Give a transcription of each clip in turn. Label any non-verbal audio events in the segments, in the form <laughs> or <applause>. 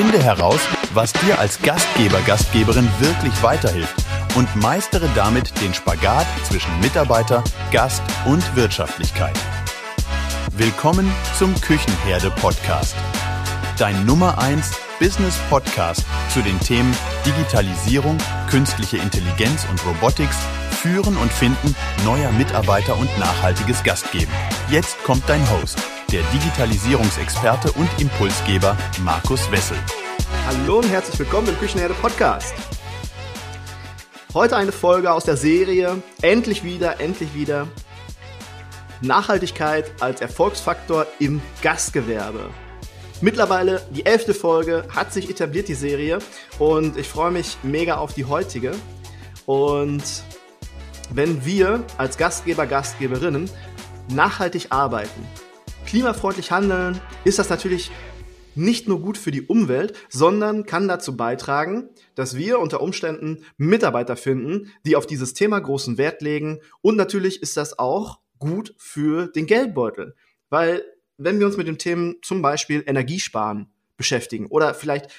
Finde heraus, was dir als Gastgeber, Gastgeberin wirklich weiterhilft und meistere damit den Spagat zwischen Mitarbeiter, Gast und Wirtschaftlichkeit. Willkommen zum Küchenherde Podcast. Dein Nummer 1 Business Podcast zu den Themen Digitalisierung, künstliche Intelligenz und Robotics, Führen und Finden neuer Mitarbeiter und nachhaltiges Gastgeben. Jetzt kommt dein Host, der Digitalisierungsexperte und Impulsgeber Markus Wessel. Hallo und herzlich willkommen im Küchenherde Podcast. Heute eine Folge aus der Serie Endlich wieder, endlich wieder Nachhaltigkeit als Erfolgsfaktor im Gastgewerbe. Mittlerweile die elfte Folge hat sich etabliert, die Serie. Und ich freue mich mega auf die heutige. Und wenn wir als Gastgeber, Gastgeberinnen nachhaltig arbeiten, klimafreundlich handeln, ist das natürlich nicht nur gut für die Umwelt, sondern kann dazu beitragen, dass wir unter Umständen Mitarbeiter finden, die auf dieses Thema großen Wert legen. Und natürlich ist das auch gut für den Geldbeutel, weil wenn wir uns mit dem Thema zum Beispiel Energiesparen beschäftigen oder vielleicht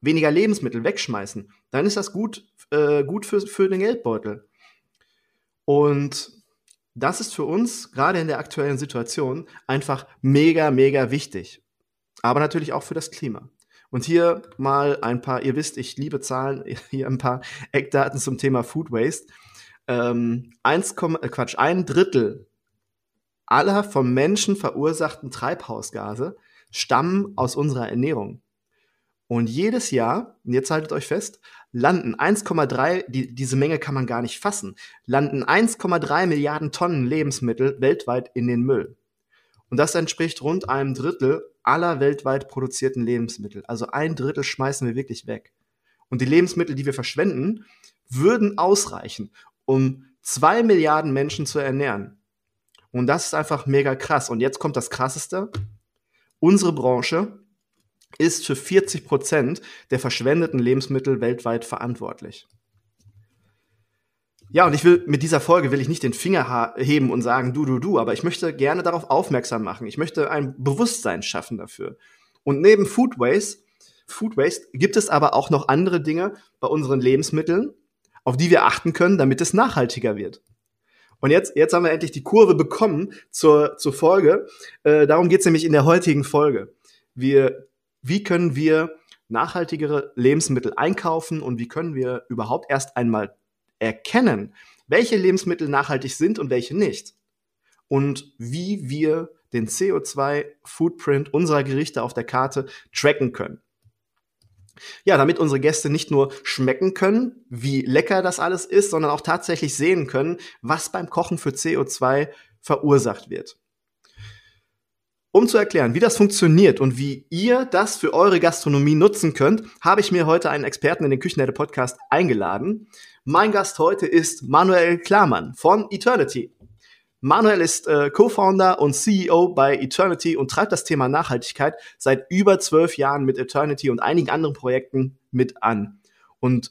weniger Lebensmittel wegschmeißen, dann ist das gut, äh, gut für, für den Geldbeutel. Und das ist für uns, gerade in der aktuellen Situation, einfach mega, mega wichtig. Aber natürlich auch für das Klima. Und hier mal ein paar, ihr wisst, ich liebe Zahlen, <laughs> hier ein paar Eckdaten zum Thema Food Waste. Ähm, 1, äh Quatsch, ein Drittel aller vom Menschen verursachten Treibhausgase stammen aus unserer Ernährung. Und jedes Jahr, und jetzt haltet euch fest, landen 1,3, die, diese Menge kann man gar nicht fassen, landen 1,3 Milliarden Tonnen Lebensmittel weltweit in den Müll. Und das entspricht rund einem Drittel aller weltweit produzierten Lebensmittel. Also ein Drittel schmeißen wir wirklich weg. Und die Lebensmittel, die wir verschwenden, würden ausreichen, um zwei Milliarden Menschen zu ernähren. Und das ist einfach mega krass. Und jetzt kommt das Krasseste. Unsere Branche ist für 40 Prozent der verschwendeten Lebensmittel weltweit verantwortlich. Ja, und ich will mit dieser Folge will ich nicht den Finger heben und sagen, du, du, du, aber ich möchte gerne darauf aufmerksam machen. Ich möchte ein Bewusstsein schaffen dafür. Und neben Food Waste, Food Waste gibt es aber auch noch andere Dinge bei unseren Lebensmitteln, auf die wir achten können, damit es nachhaltiger wird. Und jetzt, jetzt haben wir endlich die Kurve bekommen zur, zur Folge. Äh, darum geht's nämlich in der heutigen Folge. Wir, wie können wir nachhaltigere Lebensmittel einkaufen und wie können wir überhaupt erst einmal erkennen, welche Lebensmittel nachhaltig sind und welche nicht. Und wie wir den CO2-Footprint unserer Gerichte auf der Karte tracken können. Ja, damit unsere Gäste nicht nur schmecken können, wie lecker das alles ist, sondern auch tatsächlich sehen können, was beim Kochen für CO2 verursacht wird. Um zu erklären, wie das funktioniert und wie ihr das für eure Gastronomie nutzen könnt, habe ich mir heute einen Experten in den Küchenherde Podcast eingeladen. Mein Gast heute ist Manuel Klarmann von Eternity. Manuel ist äh, Co-Founder und CEO bei Eternity und treibt das Thema Nachhaltigkeit seit über zwölf Jahren mit Eternity und einigen anderen Projekten mit an. Und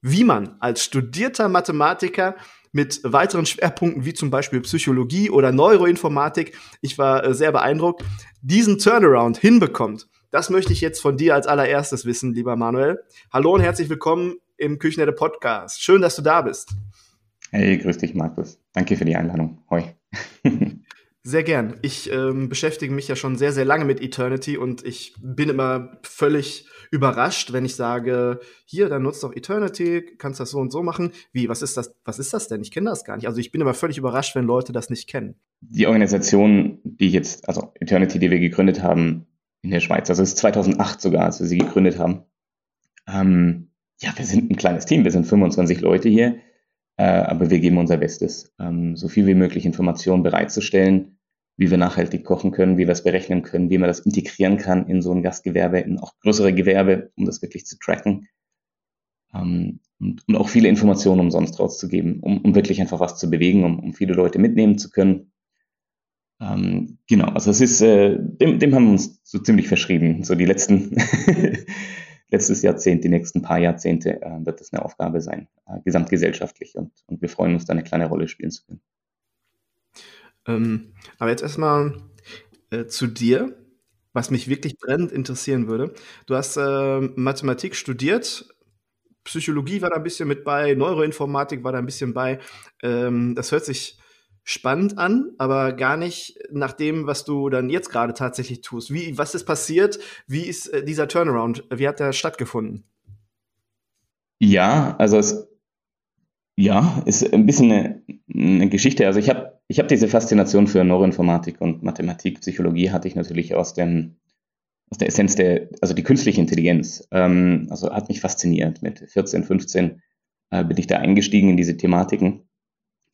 wie man als studierter Mathematiker mit weiteren Schwerpunkten wie zum Beispiel Psychologie oder Neuroinformatik, ich war äh, sehr beeindruckt, diesen Turnaround hinbekommt. Das möchte ich jetzt von dir als allererstes wissen, lieber Manuel. Hallo und herzlich willkommen im Küchenette Podcast. Schön, dass du da bist. Hey, grüß dich, Markus. Danke für die Einladung. Hoi. <laughs> Sehr gern. Ich ähm, beschäftige mich ja schon sehr, sehr lange mit Eternity und ich bin immer völlig überrascht, wenn ich sage, hier, dann nutzt doch Eternity, kannst das so und so machen. Wie, was ist das, was ist das denn? Ich kenne das gar nicht. Also ich bin immer völlig überrascht, wenn Leute das nicht kennen. Die Organisation, die ich jetzt, also Eternity, die wir gegründet haben in der Schweiz, also es ist 2008 sogar, als wir sie gegründet haben. Ähm, ja, wir sind ein kleines Team, wir sind 25 Leute hier äh, aber wir geben unser Bestes, ähm, so viel wie möglich Informationen bereitzustellen, wie wir nachhaltig kochen können, wie wir es berechnen können, wie man das integrieren kann in so ein Gastgewerbe, in auch größere Gewerbe, um das wirklich zu tracken. Ähm, und, und, auch viele Informationen umsonst rauszugeben, um, um wirklich einfach was zu bewegen, um, um viele Leute mitnehmen zu können. Ähm, genau, also es ist, äh, dem, dem haben wir uns so ziemlich verschrieben. So die letzten <laughs> letztes Jahrzehnt, die nächsten paar Jahrzehnte äh, wird das eine Aufgabe sein, äh, gesamtgesellschaftlich. Und, und wir freuen uns, da eine kleine Rolle spielen zu können. Ähm, aber jetzt erstmal äh, zu dir. was mich wirklich brennend interessieren würde. Du hast äh, Mathematik studiert, Psychologie war da ein bisschen mit bei, Neuroinformatik war da ein bisschen bei. Ähm, das hört sich spannend an, aber gar nicht nach dem, was du dann jetzt gerade tatsächlich tust. Wie, was ist passiert? Wie ist äh, dieser Turnaround? Wie hat der stattgefunden? Ja, also es ja, ist ein bisschen eine, eine Geschichte. Also ich habe ich hab diese Faszination für Neuroinformatik und Mathematik, Psychologie hatte ich natürlich aus dem aus der Essenz der, also die künstliche Intelligenz. Ähm, also hat mich fasziniert. Mit 14, 15 äh, bin ich da eingestiegen in diese Thematiken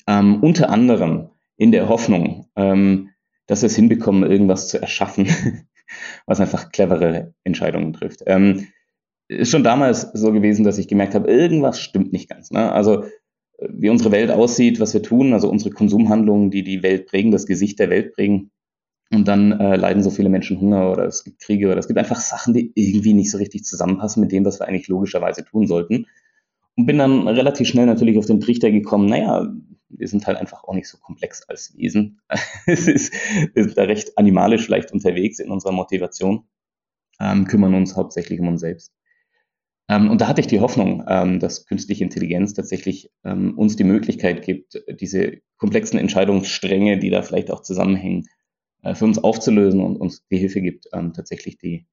ähm, unter anderem in der Hoffnung, ähm, dass wir es hinbekommen, irgendwas zu erschaffen, <laughs> was einfach clevere Entscheidungen trifft. Ähm, ist schon damals so gewesen, dass ich gemerkt habe, irgendwas stimmt nicht ganz. Ne? Also wie unsere Welt aussieht, was wir tun, also unsere Konsumhandlungen, die die Welt prägen, das Gesicht der Welt prägen. Und dann äh, leiden so viele Menschen Hunger oder es gibt Kriege oder es gibt einfach Sachen, die irgendwie nicht so richtig zusammenpassen mit dem, was wir eigentlich logischerweise tun sollten. Und bin dann relativ schnell natürlich auf den Trichter gekommen, naja, wir sind halt einfach auch nicht so komplex als Wesen. <laughs> es ist, wir sind da recht animalisch vielleicht unterwegs in unserer Motivation, ähm, kümmern uns hauptsächlich um uns selbst. Ähm, und da hatte ich die Hoffnung, ähm, dass künstliche Intelligenz tatsächlich ähm, uns die Möglichkeit gibt, diese komplexen Entscheidungsstränge, die da vielleicht auch zusammenhängen, äh, für uns aufzulösen und uns die Hilfe gibt, tatsächlich die,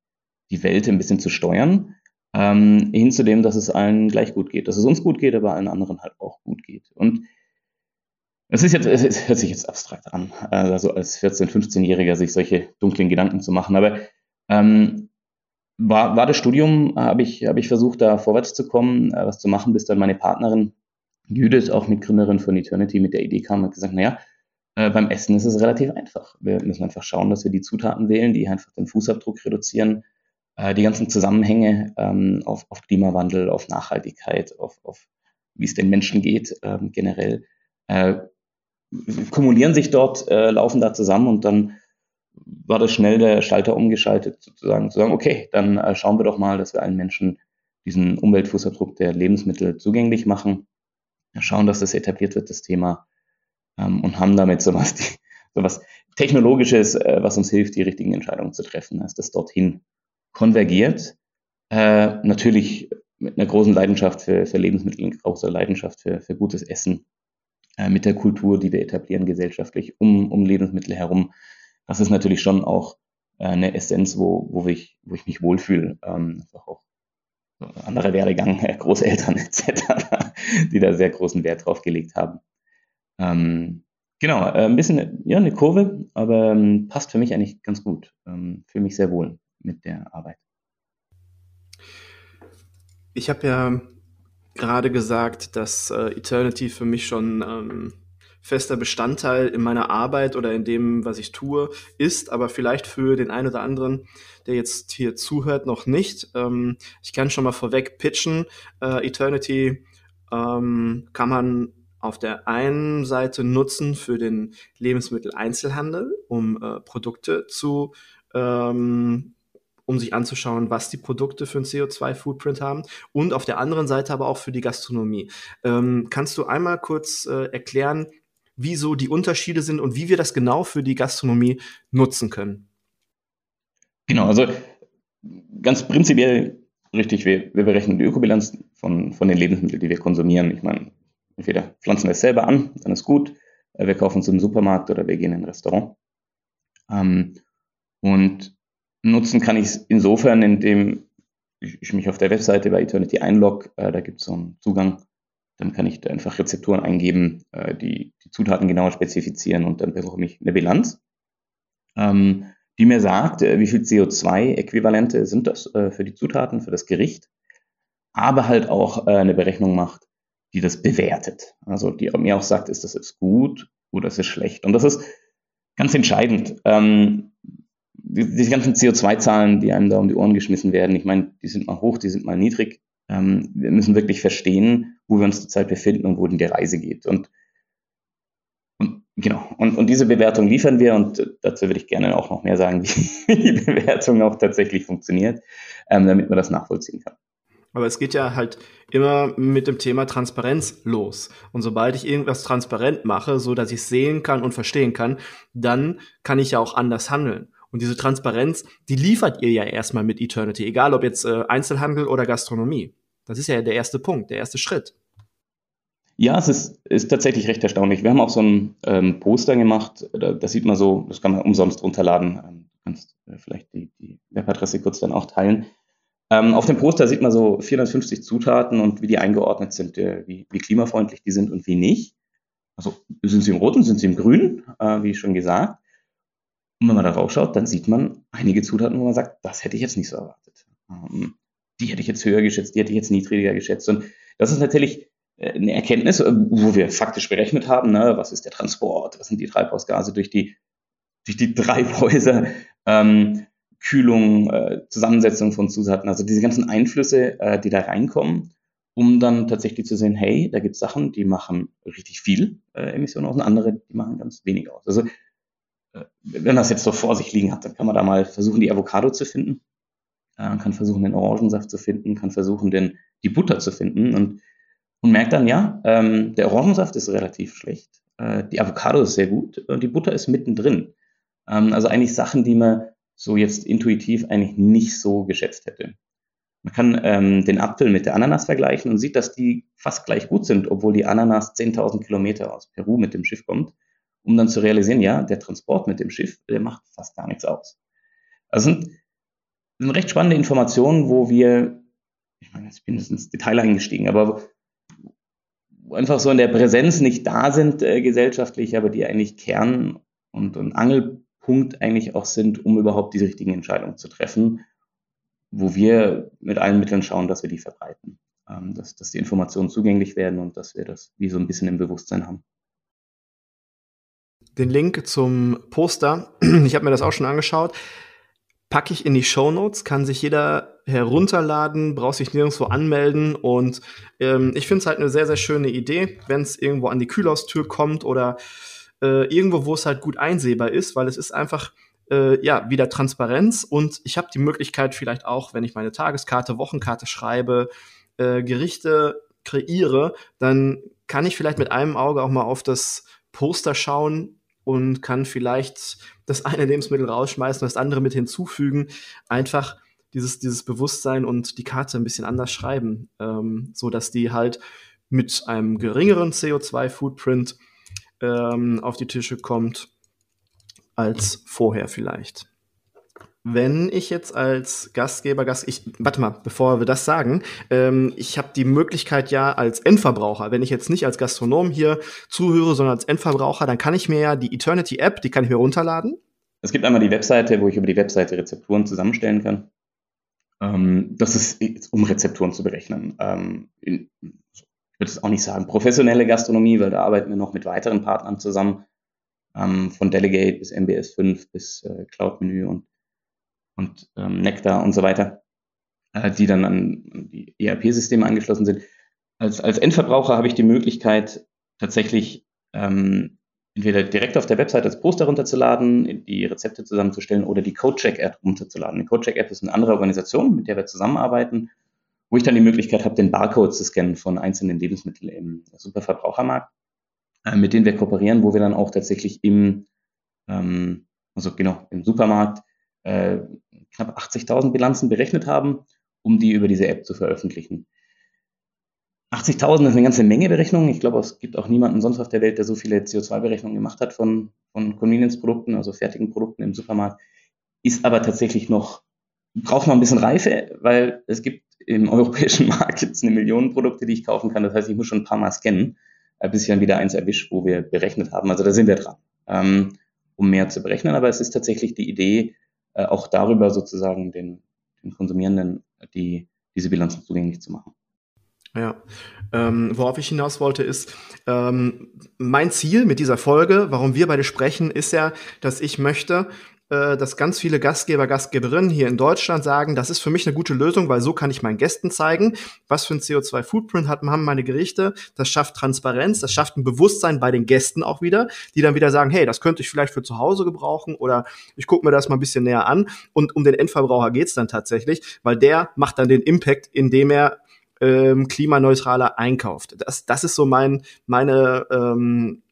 die Welt ein bisschen zu steuern. Hin zu dem, dass es allen gleich gut geht, dass es uns gut geht, aber allen anderen halt auch gut geht. Und es ist jetzt, es hört sich jetzt abstrakt an, also als 14-, 15-Jähriger sich solche dunklen Gedanken zu machen. Aber ähm, war, war das Studium, habe ich, hab ich versucht, da vorwärts zu kommen, äh, was zu machen, bis dann meine Partnerin Judith, auch Mitgründerin von Eternity, mit der Idee kam und gesagt, naja, äh, beim Essen ist es relativ einfach. Wir müssen einfach schauen, dass wir die Zutaten wählen, die einfach den Fußabdruck reduzieren, äh, die ganzen Zusammenhänge ähm, auf, auf Klimawandel, auf Nachhaltigkeit, auf, auf wie es den Menschen geht ähm, generell äh, kumulieren sich dort, äh, laufen da zusammen und dann war das schnell der Schalter umgeschaltet, sozusagen zu sagen, okay, dann äh, schauen wir doch mal, dass wir allen Menschen diesen Umweltfußabdruck der Lebensmittel zugänglich machen, schauen, dass das etabliert wird, das Thema, ähm, und haben damit sowas, die, <laughs> sowas Technologisches, äh, was uns hilft, die richtigen Entscheidungen zu treffen, dass das dorthin konvergiert. Äh, natürlich mit einer großen Leidenschaft für, für Lebensmittel, großer Leidenschaft für, für gutes Essen äh, mit der Kultur, die wir etablieren gesellschaftlich um, um Lebensmittel herum. Das ist natürlich schon auch äh, eine Essenz, wo, wo, ich, wo ich mich wohlfühle. Ähm, auch andere Werdegang, äh, Großeltern <laughs> etc., die da sehr großen Wert drauf gelegt haben. Ähm, genau, äh, ein bisschen ja, eine Kurve, aber ähm, passt für mich eigentlich ganz gut. Ähm, Fühle mich sehr wohl mit der Arbeit. Ich habe ja gerade gesagt, dass äh, Eternity für mich schon ähm, fester Bestandteil in meiner Arbeit oder in dem, was ich tue, ist, aber vielleicht für den einen oder anderen, der jetzt hier zuhört, noch nicht. Ähm, ich kann schon mal vorweg pitchen. Äh, Eternity ähm, kann man auf der einen Seite nutzen für den Lebensmitteleinzelhandel, um äh, Produkte zu ähm, um sich anzuschauen, was die Produkte für ein CO2-Footprint haben und auf der anderen Seite aber auch für die Gastronomie. Ähm, kannst du einmal kurz äh, erklären, wieso die Unterschiede sind und wie wir das genau für die Gastronomie nutzen können? Genau, also ganz prinzipiell richtig, wir, wir berechnen die Ökobilanz von, von den Lebensmitteln, die wir konsumieren. Ich meine, entweder pflanzen wir es selber an, dann ist gut, äh, wir kaufen es im Supermarkt oder wir gehen in ein Restaurant. Ähm, und Nutzen kann ich es insofern, indem ich mich auf der Webseite bei Eternity einlogge. Äh, da gibt es so einen Zugang. Dann kann ich da einfach Rezepturen eingeben, äh, die die Zutaten genauer spezifizieren und dann bekomme ich eine Bilanz, ähm, die mir sagt, äh, wie viel CO2-Äquivalente sind das äh, für die Zutaten, für das Gericht, aber halt auch äh, eine Berechnung macht, die das bewertet. Also die mir auch sagt, ist das jetzt gut oder ist es schlecht. Und das ist ganz entscheidend. Ähm, die, diese ganzen CO2-Zahlen, die einem da um die Ohren geschmissen werden, ich meine, die sind mal hoch, die sind mal niedrig. Ähm, wir müssen wirklich verstehen, wo wir uns zurzeit befinden und wohin die Reise geht. Und, und genau, und, und diese Bewertung liefern wir und dazu würde ich gerne auch noch mehr sagen, <laughs> wie die Bewertung auch tatsächlich funktioniert, ähm, damit man das nachvollziehen kann. Aber es geht ja halt immer mit dem Thema Transparenz los. Und sobald ich irgendwas transparent mache, so dass ich sehen kann und verstehen kann, dann kann ich ja auch anders handeln. Und diese Transparenz, die liefert ihr ja erstmal mit Eternity, egal ob jetzt äh, Einzelhandel oder Gastronomie. Das ist ja der erste Punkt, der erste Schritt. Ja, es ist, ist tatsächlich recht erstaunlich. Wir haben auch so ein ähm, Poster gemacht, da, das sieht man so, das kann man umsonst runterladen. Ähm, du kannst äh, vielleicht die, die Webadresse kurz dann auch teilen. Ähm, auf dem Poster sieht man so 450 Zutaten und wie die eingeordnet sind, äh, wie, wie klimafreundlich die sind und wie nicht. Also sind sie im Roten, sind sie im Grünen, äh, wie schon gesagt. Und wenn man da raufschaut, dann sieht man einige Zutaten, wo man sagt, das hätte ich jetzt nicht so erwartet. Ähm, die hätte ich jetzt höher geschätzt, die hätte ich jetzt niedriger geschätzt. Und das ist natürlich äh, eine Erkenntnis, äh, wo wir faktisch berechnet haben, ne, was ist der Transport, was sind die Treibhausgase durch die, durch die Treibhäuser, ähm, Kühlung, äh, Zusammensetzung von Zutaten, also diese ganzen Einflüsse, äh, die da reinkommen, um dann tatsächlich zu sehen, hey, da gibt es Sachen, die machen richtig viel äh, Emissionen aus und andere, die machen ganz wenig aus. Also äh, wenn das jetzt so vor sich liegen hat, dann kann man da mal versuchen, die Avocado zu finden, äh, kann versuchen, den Orangensaft zu finden, kann versuchen, den, die Butter zu finden und, und merkt dann, ja, ähm, der Orangensaft ist relativ schlecht, äh, die Avocado ist sehr gut und die Butter ist mittendrin. Ähm, also eigentlich Sachen, die man so jetzt intuitiv eigentlich nicht so geschätzt hätte. Man kann ähm, den Apfel mit der Ananas vergleichen und sieht, dass die fast gleich gut sind, obwohl die Ananas 10.000 Kilometer aus Peru mit dem Schiff kommt um dann zu realisieren, ja, der Transport mit dem Schiff, der macht fast gar nichts aus. Also sind recht spannende Informationen, wo wir, ich meine, jetzt bin ich ins Detail eingestiegen, aber wo einfach so in der Präsenz nicht da sind äh, gesellschaftlich, aber die eigentlich Kern und, und Angelpunkt eigentlich auch sind, um überhaupt diese richtigen Entscheidungen zu treffen, wo wir mit allen Mitteln schauen, dass wir die verbreiten, ähm, dass, dass die Informationen zugänglich werden und dass wir das wie so ein bisschen im Bewusstsein haben. Den Link zum Poster, <clears throat> ich habe mir das auch schon angeschaut, packe ich in die Show Notes, kann sich jeder herunterladen, braucht sich nirgendwo anmelden und ähm, ich finde es halt eine sehr, sehr schöne Idee, wenn es irgendwo an die Kühlhaustür kommt oder äh, irgendwo, wo es halt gut einsehbar ist, weil es ist einfach äh, ja wieder Transparenz und ich habe die Möglichkeit vielleicht auch, wenn ich meine Tageskarte, Wochenkarte schreibe, äh, Gerichte kreiere, dann kann ich vielleicht mit einem Auge auch mal auf das Poster schauen, und kann vielleicht das eine Lebensmittel rausschmeißen, das andere mit hinzufügen. Einfach dieses, dieses Bewusstsein und die Karte ein bisschen anders schreiben, ähm, so dass die halt mit einem geringeren CO2-Footprint ähm, auf die Tische kommt als vorher vielleicht wenn ich jetzt als Gastgeber, Gast, ich, warte mal, bevor wir das sagen, ähm, ich habe die Möglichkeit ja als Endverbraucher, wenn ich jetzt nicht als Gastronom hier zuhöre, sondern als Endverbraucher, dann kann ich mir ja die Eternity App, die kann ich mir runterladen. Es gibt einmal die Webseite, wo ich über die Webseite Rezepturen zusammenstellen kann. Ähm, das ist, um Rezepturen zu berechnen. Ähm, in, ich würde es auch nicht sagen professionelle Gastronomie, weil da arbeiten wir noch mit weiteren Partnern zusammen, ähm, von Delegate bis MBS 5 bis äh, Cloud Menü und und ähm, Nectar und so weiter, äh, die dann an die ERP-Systeme angeschlossen sind. Als, als Endverbraucher habe ich die Möglichkeit, tatsächlich ähm, entweder direkt auf der Website als Poster runterzuladen, die Rezepte zusammenzustellen oder die CodeCheck-App runterzuladen. Die CodeCheck-App ist eine andere Organisation, mit der wir zusammenarbeiten, wo ich dann die Möglichkeit habe, den Barcode zu scannen von einzelnen Lebensmitteln im Superverbrauchermarkt, äh, mit denen wir kooperieren, wo wir dann auch tatsächlich im, ähm, also genau, im Supermarkt äh, knapp 80.000 Bilanzen berechnet haben, um die über diese App zu veröffentlichen. 80.000 ist eine ganze Menge Berechnungen. Ich glaube, es gibt auch niemanden sonst auf der Welt, der so viele CO2-Berechnungen gemacht hat von, von Convenience-Produkten, also fertigen Produkten im Supermarkt. Ist aber tatsächlich noch, braucht noch ein bisschen Reife, weil es gibt im europäischen <laughs> Markt jetzt eine Million Produkte, die ich kaufen kann. Das heißt, ich muss schon ein paar Mal scannen, äh, bis ich dann wieder eins erwische, wo wir berechnet haben. Also da sind wir dran, ähm, um mehr zu berechnen. Aber es ist tatsächlich die Idee, äh, auch darüber sozusagen den, den Konsumierenden die, diese Bilanzen zugänglich zu machen. Ja, ähm, worauf ich hinaus wollte, ist, ähm, mein Ziel mit dieser Folge, warum wir beide sprechen, ist ja, dass ich möchte, dass ganz viele Gastgeber, Gastgeberinnen hier in Deutschland sagen, das ist für mich eine gute Lösung, weil so kann ich meinen Gästen zeigen, was für ein CO2-Footprint haben meine Gerichte. Das schafft Transparenz, das schafft ein Bewusstsein bei den Gästen auch wieder, die dann wieder sagen, hey, das könnte ich vielleicht für zu Hause gebrauchen oder ich gucke mir das mal ein bisschen näher an. Und um den Endverbraucher geht's dann tatsächlich, weil der macht dann den Impact, indem er ähm, klimaneutraler einkauft. Das, das ist so mein, meine ähm,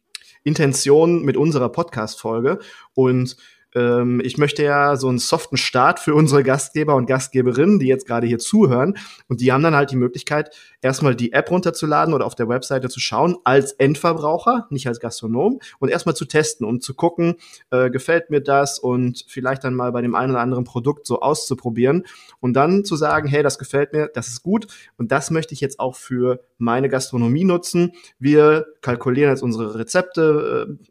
Intention mit unserer Podcast-Folge. Und ähm, ich möchte ja so einen soften Start für unsere Gastgeber und Gastgeberinnen, die jetzt gerade hier zuhören. Und die haben dann halt die Möglichkeit, erstmal die App runterzuladen oder auf der Webseite zu schauen, als Endverbraucher, nicht als Gastronom, und erstmal zu testen, um zu gucken, äh, gefällt mir das und vielleicht dann mal bei dem einen oder anderen Produkt so auszuprobieren und dann zu sagen, hey, das gefällt mir, das ist gut und das möchte ich jetzt auch für meine Gastronomie nutzen. Wir kalkulieren jetzt unsere Rezepte äh,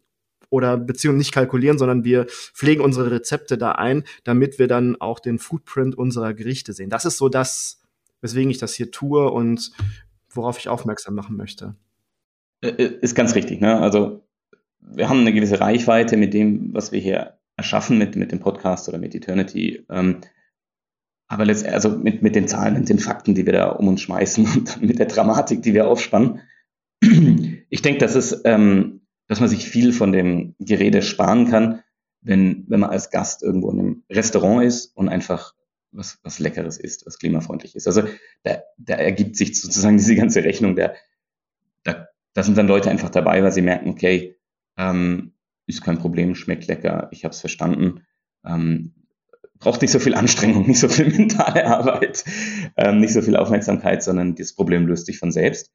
oder beziehungsweise nicht kalkulieren, sondern wir pflegen unsere Rezepte da ein, damit wir dann auch den Footprint unserer Gerichte sehen. Das ist so das, weswegen ich das hier tue und worauf ich aufmerksam machen möchte. Äh, äh, ist ganz richtig. Ne? Also wir haben eine gewisse Reichweite mit dem, was wir hier erschaffen mit, mit dem Podcast oder mit Eternity. Ähm, aber letztendlich, also mit, mit den Zahlen und den Fakten, die wir da um uns schmeißen <laughs> und mit der Dramatik, die wir aufspannen. Ich denke, das ist ähm, dass man sich viel von dem Gerede sparen kann, wenn, wenn man als Gast irgendwo in einem Restaurant ist und einfach was, was Leckeres isst, was klimafreundlich ist. Also da, da ergibt sich sozusagen diese ganze Rechnung, der, da, da sind dann Leute einfach dabei, weil sie merken, okay, ähm, ist kein Problem, schmeckt lecker, ich habe es verstanden. Ähm, braucht nicht so viel Anstrengung, nicht so viel <laughs> mentale Arbeit, ähm, nicht so viel Aufmerksamkeit, sondern das Problem löst sich von selbst.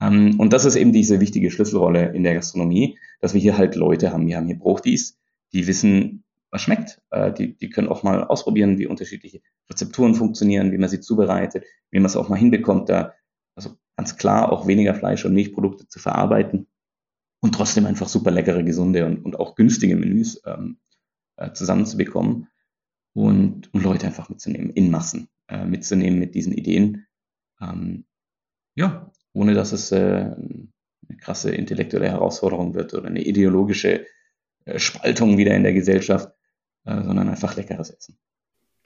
Ähm, und das ist eben diese wichtige Schlüsselrolle in der Gastronomie, dass wir hier halt Leute haben. Wir haben hier Bruchdies, die wissen, was schmeckt. Äh, die, die können auch mal ausprobieren, wie unterschiedliche Rezepturen funktionieren, wie man sie zubereitet, wie man es auch mal hinbekommt, da also ganz klar auch weniger Fleisch und Milchprodukte zu verarbeiten und trotzdem einfach super leckere, gesunde und, und auch günstige Menüs ähm, äh, zusammenzubekommen und, und Leute einfach mitzunehmen, in Massen äh, mitzunehmen mit diesen Ideen. Ähm, ja, ohne dass es äh, eine krasse intellektuelle Herausforderung wird oder eine ideologische äh, Spaltung wieder in der Gesellschaft, äh, sondern einfach leckeres Essen.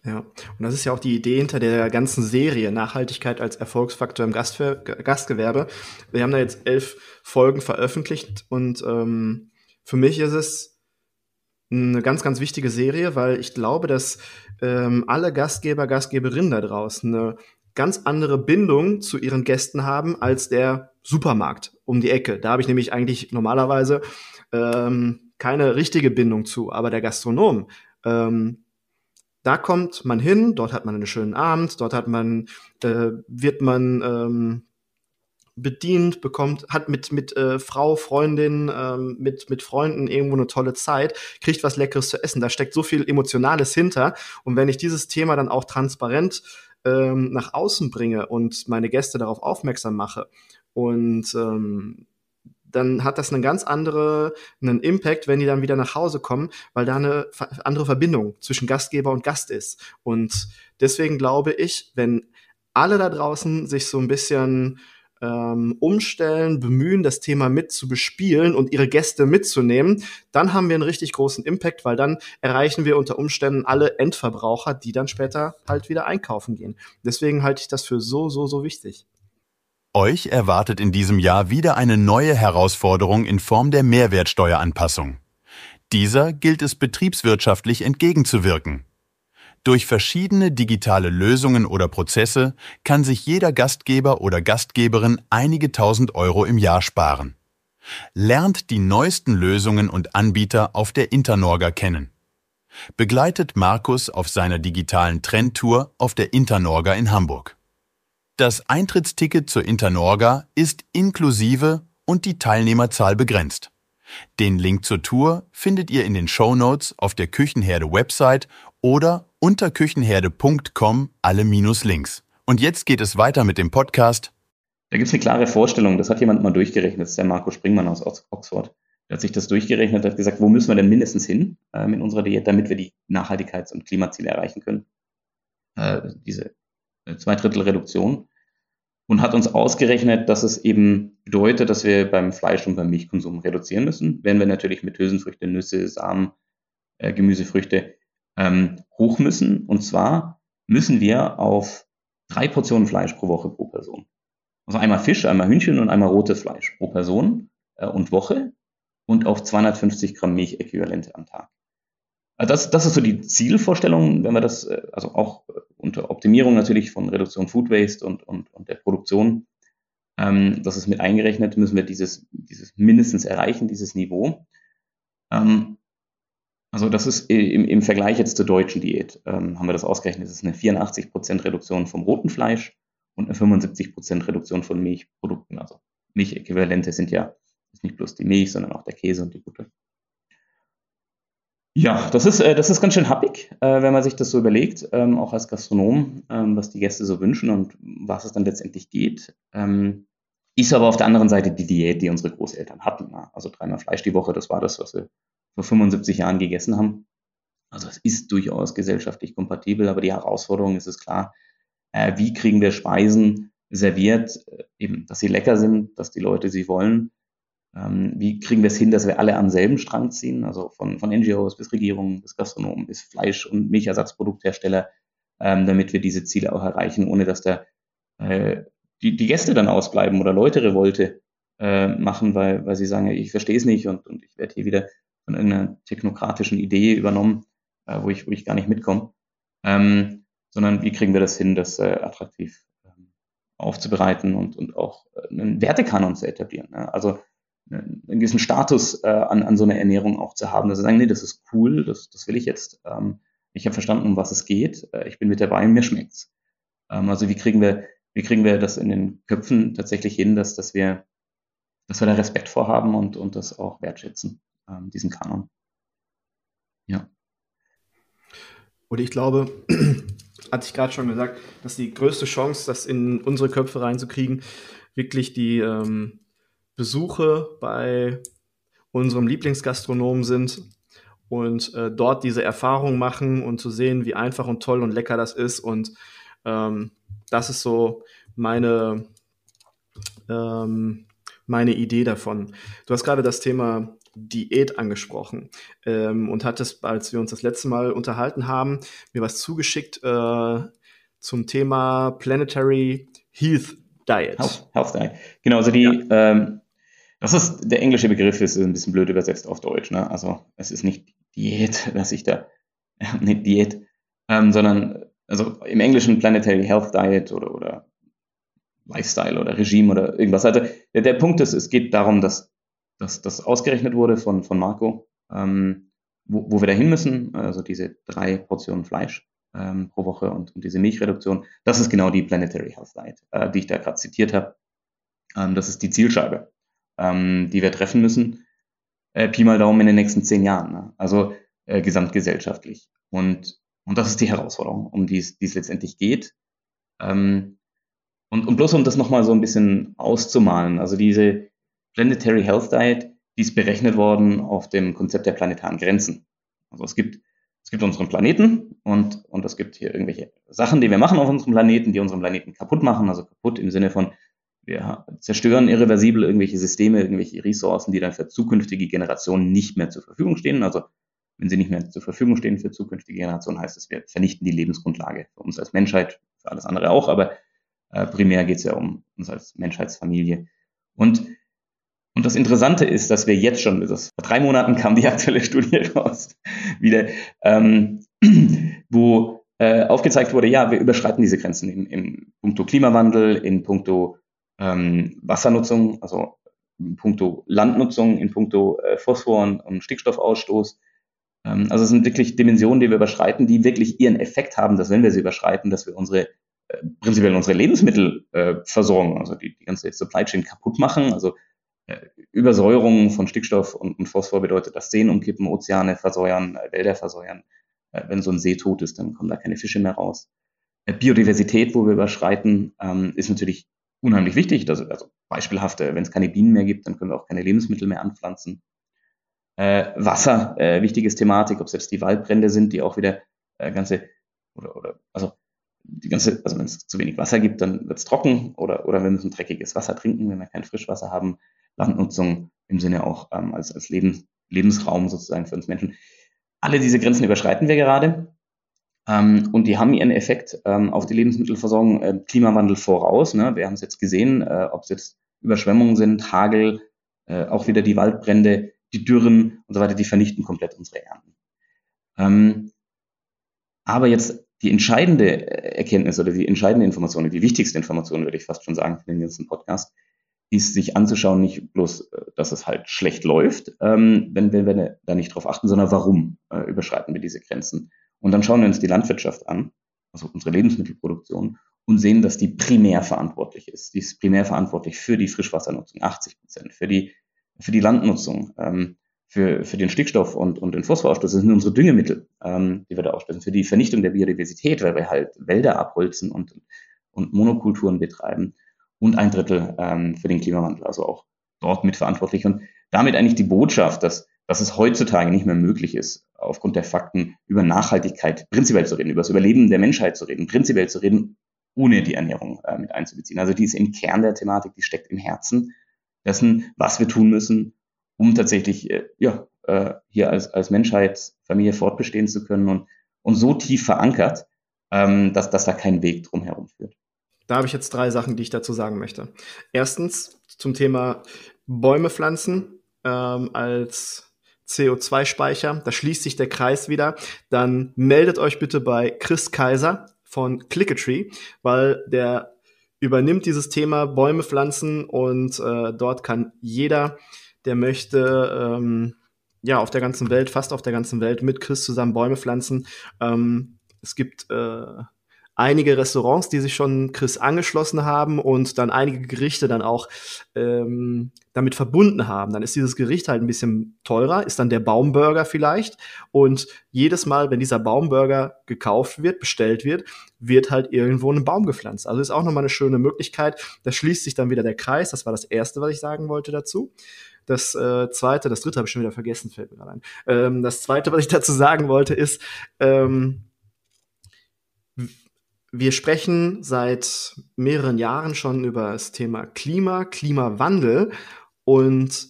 Ja, und das ist ja auch die Idee hinter der ganzen Serie Nachhaltigkeit als Erfolgsfaktor im Gastver Gastgewerbe. Wir haben da jetzt elf Folgen veröffentlicht und ähm, für mich ist es eine ganz, ganz wichtige Serie, weil ich glaube, dass ähm, alle Gastgeber, Gastgeberinnen da draußen eine ganz andere Bindung zu ihren Gästen haben als der Supermarkt um die Ecke. Da habe ich nämlich eigentlich normalerweise ähm, keine richtige Bindung zu. Aber der Gastronom, ähm, da kommt man hin, dort hat man einen schönen Abend, dort hat man, äh, wird man ähm, bedient, bekommt, hat mit, mit äh, Frau, Freundin, ähm, mit, mit Freunden irgendwo eine tolle Zeit, kriegt was Leckeres zu essen. Da steckt so viel Emotionales hinter. Und wenn ich dieses Thema dann auch transparent ähm, nach außen bringe und meine Gäste darauf aufmerksam mache und ähm, dann hat das einen ganz andere, einen Impact, wenn die dann wieder nach Hause kommen, weil da eine andere Verbindung zwischen Gastgeber und Gast ist. Und deswegen glaube ich, wenn alle da draußen sich so ein bisschen ähm, umstellen, bemühen, das Thema mit zu bespielen und ihre Gäste mitzunehmen, dann haben wir einen richtig großen Impact, weil dann erreichen wir unter Umständen alle Endverbraucher, die dann später halt wieder einkaufen gehen. Deswegen halte ich das für so, so, so wichtig. Euch erwartet in diesem Jahr wieder eine neue Herausforderung in Form der Mehrwertsteueranpassung. Dieser gilt es betriebswirtschaftlich entgegenzuwirken. Durch verschiedene digitale Lösungen oder Prozesse kann sich jeder Gastgeber oder Gastgeberin einige tausend Euro im Jahr sparen. Lernt die neuesten Lösungen und Anbieter auf der Internorga kennen. Begleitet Markus auf seiner digitalen Trendtour auf der Internorga in Hamburg. Das Eintrittsticket zur Internorga ist inklusive und die Teilnehmerzahl begrenzt. Den Link zur Tour findet ihr in den Show Notes auf der Küchenherde Website oder unter küchenherde.com alle Minus Links. Und jetzt geht es weiter mit dem Podcast. Da gibt es eine klare Vorstellung, das hat jemand mal durchgerechnet, das ist der Marco Springmann aus Oxford. Der hat sich das durchgerechnet, hat gesagt, wo müssen wir denn mindestens hin äh, mit unserer Diät, damit wir die Nachhaltigkeits- und Klimaziele erreichen können. Äh, diese äh, zwei Drittel Reduktion. Und hat uns ausgerechnet, dass es eben bedeutet, dass wir beim Fleisch- und beim Milchkonsum reduzieren müssen. Wenn wir natürlich mit Hülsenfrüchte, Nüsse, Samen, äh, Gemüsefrüchte ähm, hoch müssen. Und zwar müssen wir auf drei Portionen Fleisch pro Woche pro Person. Also einmal Fisch, einmal Hühnchen und einmal rotes Fleisch pro Person äh, und Woche und auf 250 Gramm Milchäquivalente am Tag. Also das, das ist so die Zielvorstellung, wenn wir das, äh, also auch äh, unter Optimierung natürlich von Reduktion Food Waste und, und, und der Produktion, ähm, das ist mit eingerechnet, müssen wir dieses, dieses mindestens erreichen, dieses Niveau. Ähm, Also das ist im, im Vergleich jetzt zur deutschen Diät, ähm, haben wir das ausgerechnet, das ist eine 84% Reduktion vom roten Fleisch und eine 75% Reduktion von Milchprodukten. Also Milchäquivalente sind ja nicht bloß die Milch, sondern auch der Käse und die Butter. Ja, das ist, äh, das ist ganz schön happig, äh, wenn man sich das so überlegt, ähm, auch als Gastronom, ähm, was die Gäste so wünschen und was es dann letztendlich geht. Ähm, ist aber auf der anderen Seite die Diät, die unsere Großeltern hatten. Ne? Also dreimal Fleisch die Woche, das war das, was wir vor 75 Jahren gegessen haben. Also es ist durchaus gesellschaftlich kompatibel, aber die Herausforderung ist es klar, äh, wie kriegen wir Speisen serviert, eben, dass sie lecker sind, dass die Leute sie wollen, ähm, wie kriegen wir es hin, dass wir alle am selben Strang ziehen, also von, von NGOs bis Regierungen, bis Gastronomen, bis Fleisch- und Milchersatzprodukthersteller, ähm, damit wir diese Ziele auch erreichen, ohne dass da äh, die, die Gäste dann ausbleiben oder Leute Revolte äh, machen, weil, weil sie sagen, ich verstehe es nicht und, und ich werde hier wieder von irgendeiner technokratischen Idee übernommen, äh, wo, ich, wo ich gar nicht mitkomme. Ähm, sondern wie kriegen wir das hin, das äh, attraktiv ähm, aufzubereiten und, und auch äh, einen Wertekanon zu etablieren. Ne? Also einen gewissen Status äh, an, an so einer Ernährung auch zu haben, dass sie sagen, nee, das ist cool, das, das will ich jetzt. Ähm, ich habe verstanden, um was es geht. Äh, ich bin mit dabei mir schmeckt's. Ähm, also wie kriegen wir, wie kriegen wir das in den Köpfen tatsächlich hin, dass, dass wir, dass wir da Respekt vorhaben und, und das auch wertschätzen, ähm, diesen Kanon. Ja. Und ich glaube, <clears throat> hatte ich gerade schon gesagt, dass die größte Chance, das in unsere Köpfe reinzukriegen, wirklich die ähm, Besuche bei unserem Lieblingsgastronomen sind und äh, dort diese Erfahrung machen und zu sehen, wie einfach und toll und lecker das ist. Und ähm, das ist so meine, ähm, meine Idee davon. Du hast gerade das Thema Diät angesprochen ähm, und hattest, als wir uns das letzte Mal unterhalten haben, mir was zugeschickt äh, zum Thema Planetary Health Diet. Health, Health Diet. Genau, also die, ja. ähm, das ist, der englische Begriff ist ein bisschen blöd übersetzt auf Deutsch. Ne? Also es ist nicht Diät, <laughs> dass ich da, <laughs> nicht Diät, ähm, sondern also im Englischen Planetary Health Diet oder, oder Lifestyle oder Regime oder irgendwas. Also der, der Punkt ist, es geht darum, dass, dass das ausgerechnet wurde von, von Marco, ähm, wo, wo wir da hin müssen, also diese drei Portionen Fleisch ähm, pro Woche und, und diese Milchreduktion. Das ist genau die Planetary Health Diet, äh, die ich da gerade zitiert habe. Ähm, das ist die Zielscheibe ähm, die wir treffen müssen. Äh, Pi mal Daumen in den nächsten zehn Jahren. Ne? Also äh, gesamtgesellschaftlich. Und, und das ist die Herausforderung, um die es letztendlich geht. Ähm, und, und bloß um das nochmal so ein bisschen auszumalen. Also diese Planetary Health Diet, die ist berechnet worden auf dem Konzept der planetaren Grenzen. Also es gibt, es gibt unseren Planeten und, und es gibt hier irgendwelche Sachen, die wir machen auf unserem Planeten, die unseren Planeten kaputt machen. Also kaputt im Sinne von, wir zerstören irreversibel irgendwelche Systeme, irgendwelche Ressourcen, die dann für zukünftige Generationen nicht mehr zur Verfügung stehen. Also wenn sie nicht mehr zur Verfügung stehen für zukünftige Generationen, heißt es, wir vernichten die Lebensgrundlage für uns als Menschheit, für alles andere auch, aber äh, primär geht es ja um uns als Menschheitsfamilie. Und, und das Interessante ist, dass wir jetzt schon, das, vor drei Monaten kam die <laughs> aktuelle Studie raus, wieder, ähm, <clears throat> wo äh, aufgezeigt wurde, ja, wir überschreiten diese Grenzen in, in puncto Klimawandel, in puncto ähm, Wassernutzung, also in puncto Landnutzung, in puncto äh, Phosphor und, Stickstoffausstoß. Ähm, also es sind wirklich Dimensionen, die wir überschreiten, die wirklich ihren Effekt haben, dass wenn wir sie überschreiten, dass wir unsere äh, prinzipiell unsere Lebensmittelversorgung, äh, also die, die ganze Supply Chain kaputt machen. Also Übersäuerung von Stickstoff und, Phosphor bedeutet, dass Seen umkippen, Ozeane versäuern, äh, Wälder versäuern. Äh, wenn so ein See tot ist, dann kommen da keine Fische mehr raus. Äh, Biodiversität, wo wir überschreiten, ähm, ist natürlich unheimlich wichtig. Das, also beispielhaft, wenn es keine Bienen mehr gibt, dann können wir auch keine Lebensmittel mehr anpflanzen. Äh, Wasser, äh, wichtiges Thematik, ob jetzt die Waldbrände sind, die auch wieder äh, ganze oder, oder also die ganze, also wenn es zu wenig Wasser gibt, dann wird es trocken oder, oder wir müssen dreckiges Wasser trinken, wenn wir kein Frischwasser haben. Landnutzung im Sinne auch ähm, als, als Lebens, Lebensraum sozusagen für uns Menschen. Alle diese Grenzen überschreiten wir gerade. Ähm, und die haben ihren Effekt ähm, auf die Lebensmittelversorgung äh, Klimawandel voraus. Ne? Wir haben es jetzt gesehen, äh, ob es jetzt Überschwemmungen sind, Hagel, äh, auch wieder die Waldbrände, die Dürren und so weiter, die vernichten komplett unsere Ernten. Ähm, aber jetzt die entscheidende Erkenntnis oder die entscheidende Information, die wichtigste Information, würde ich fast schon sagen, für den ganzen Podcast, ist sich anzuschauen, nicht bloß, äh, dass es halt schlecht läuft, ähm, wenn, wenn wir da nicht drauf achten, sondern warum äh, überschreiten wir diese Grenzen. Und dann schauen wir uns die Landwirtschaft an, also unsere Lebensmittelproduktion, und sehen, dass die primär verantwortlich ist. Die ist primär verantwortlich für die Frischwassernutzung, 80 Prozent, für die, für die Landnutzung, ähm, für, für den Stickstoff und, und den Phosphorausstoß. Das sind unsere Düngemittel, ähm, die wir da ausstoßen, für die Vernichtung der Biodiversität, weil wir halt Wälder abholzen und, und Monokulturen betreiben und ein Drittel ähm, für den Klimawandel, also auch dort mitverantwortlich. Und damit eigentlich die Botschaft, dass, dass es heutzutage nicht mehr möglich ist, aufgrund der Fakten über Nachhaltigkeit prinzipiell zu reden, über das Überleben der Menschheit zu reden, prinzipiell zu reden, ohne die Ernährung äh, mit einzubeziehen. Also die ist im Kern der Thematik, die steckt im Herzen dessen, was wir tun müssen, um tatsächlich äh, ja, äh, hier als, als Menschheitsfamilie fortbestehen zu können und, und so tief verankert, ähm, dass, dass da kein Weg drum herum führt. Da habe ich jetzt drei Sachen, die ich dazu sagen möchte. Erstens zum Thema Bäume pflanzen ähm, als CO2-Speicher. Da schließt sich der Kreis wieder. Dann meldet euch bitte bei Chris Kaiser von Clickatree, weil der übernimmt dieses Thema Bäume pflanzen und äh, dort kann jeder, der möchte, ähm, ja, auf der ganzen Welt, fast auf der ganzen Welt mit Chris zusammen Bäume pflanzen. Ähm, es gibt äh, einige Restaurants, die sich schon Chris angeschlossen haben und dann einige Gerichte dann auch ähm, damit verbunden haben. Dann ist dieses Gericht halt ein bisschen teurer, ist dann der Baumburger vielleicht. Und jedes Mal, wenn dieser Baumburger gekauft wird, bestellt wird, wird halt irgendwo ein Baum gepflanzt. Also ist auch nochmal eine schöne Möglichkeit. Da schließt sich dann wieder der Kreis. Das war das Erste, was ich sagen wollte dazu. Das äh, zweite, das dritte habe ich schon wieder vergessen, fällt mir gerade ein. Ähm, das zweite, was ich dazu sagen wollte, ist, ähm, wir sprechen seit mehreren Jahren schon über das Thema Klima, Klimawandel und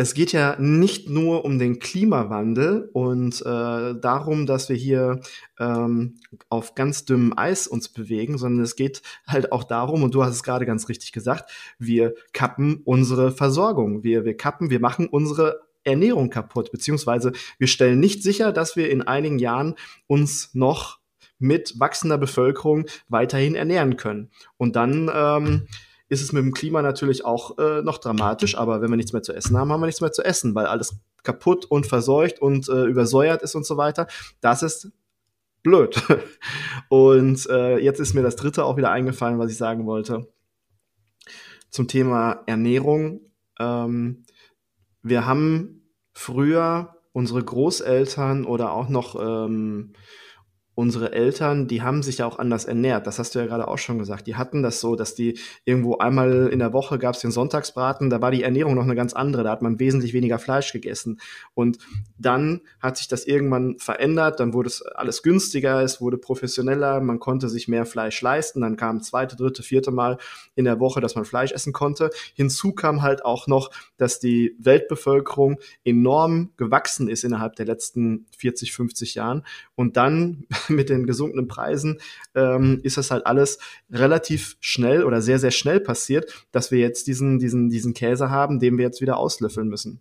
es geht ja nicht nur um den Klimawandel und äh, darum, dass wir hier ähm, auf ganz dünnem Eis uns bewegen, sondern es geht halt auch darum, und du hast es gerade ganz richtig gesagt, wir kappen unsere Versorgung. Wir, wir kappen, wir machen unsere Ernährung kaputt, beziehungsweise wir stellen nicht sicher, dass wir in einigen Jahren uns noch mit wachsender Bevölkerung weiterhin ernähren können. Und dann ähm, ist es mit dem Klima natürlich auch äh, noch dramatisch, aber wenn wir nichts mehr zu essen haben, haben wir nichts mehr zu essen, weil alles kaputt und verseucht und äh, übersäuert ist und so weiter. Das ist blöd. <laughs> und äh, jetzt ist mir das dritte auch wieder eingefallen, was ich sagen wollte. Zum Thema Ernährung. Ähm, wir haben früher unsere Großeltern oder auch noch ähm, unsere Eltern, die haben sich ja auch anders ernährt. Das hast du ja gerade auch schon gesagt. Die hatten das so, dass die irgendwo einmal in der Woche gab es den Sonntagsbraten, da war die Ernährung noch eine ganz andere. Da hat man wesentlich weniger Fleisch gegessen. Und dann hat sich das irgendwann verändert, dann wurde es alles günstiger, es wurde professioneller, man konnte sich mehr Fleisch leisten. Dann kam zweite, dritte, vierte Mal in der Woche, dass man Fleisch essen konnte. Hinzu kam halt auch noch, dass die Weltbevölkerung enorm gewachsen ist innerhalb der letzten 40, 50 Jahren. Und dann <laughs> mit den gesunkenen Preisen ähm, ist das halt alles relativ schnell oder sehr, sehr schnell passiert, dass wir jetzt diesen, diesen, diesen Käse haben, den wir jetzt wieder auslöffeln müssen.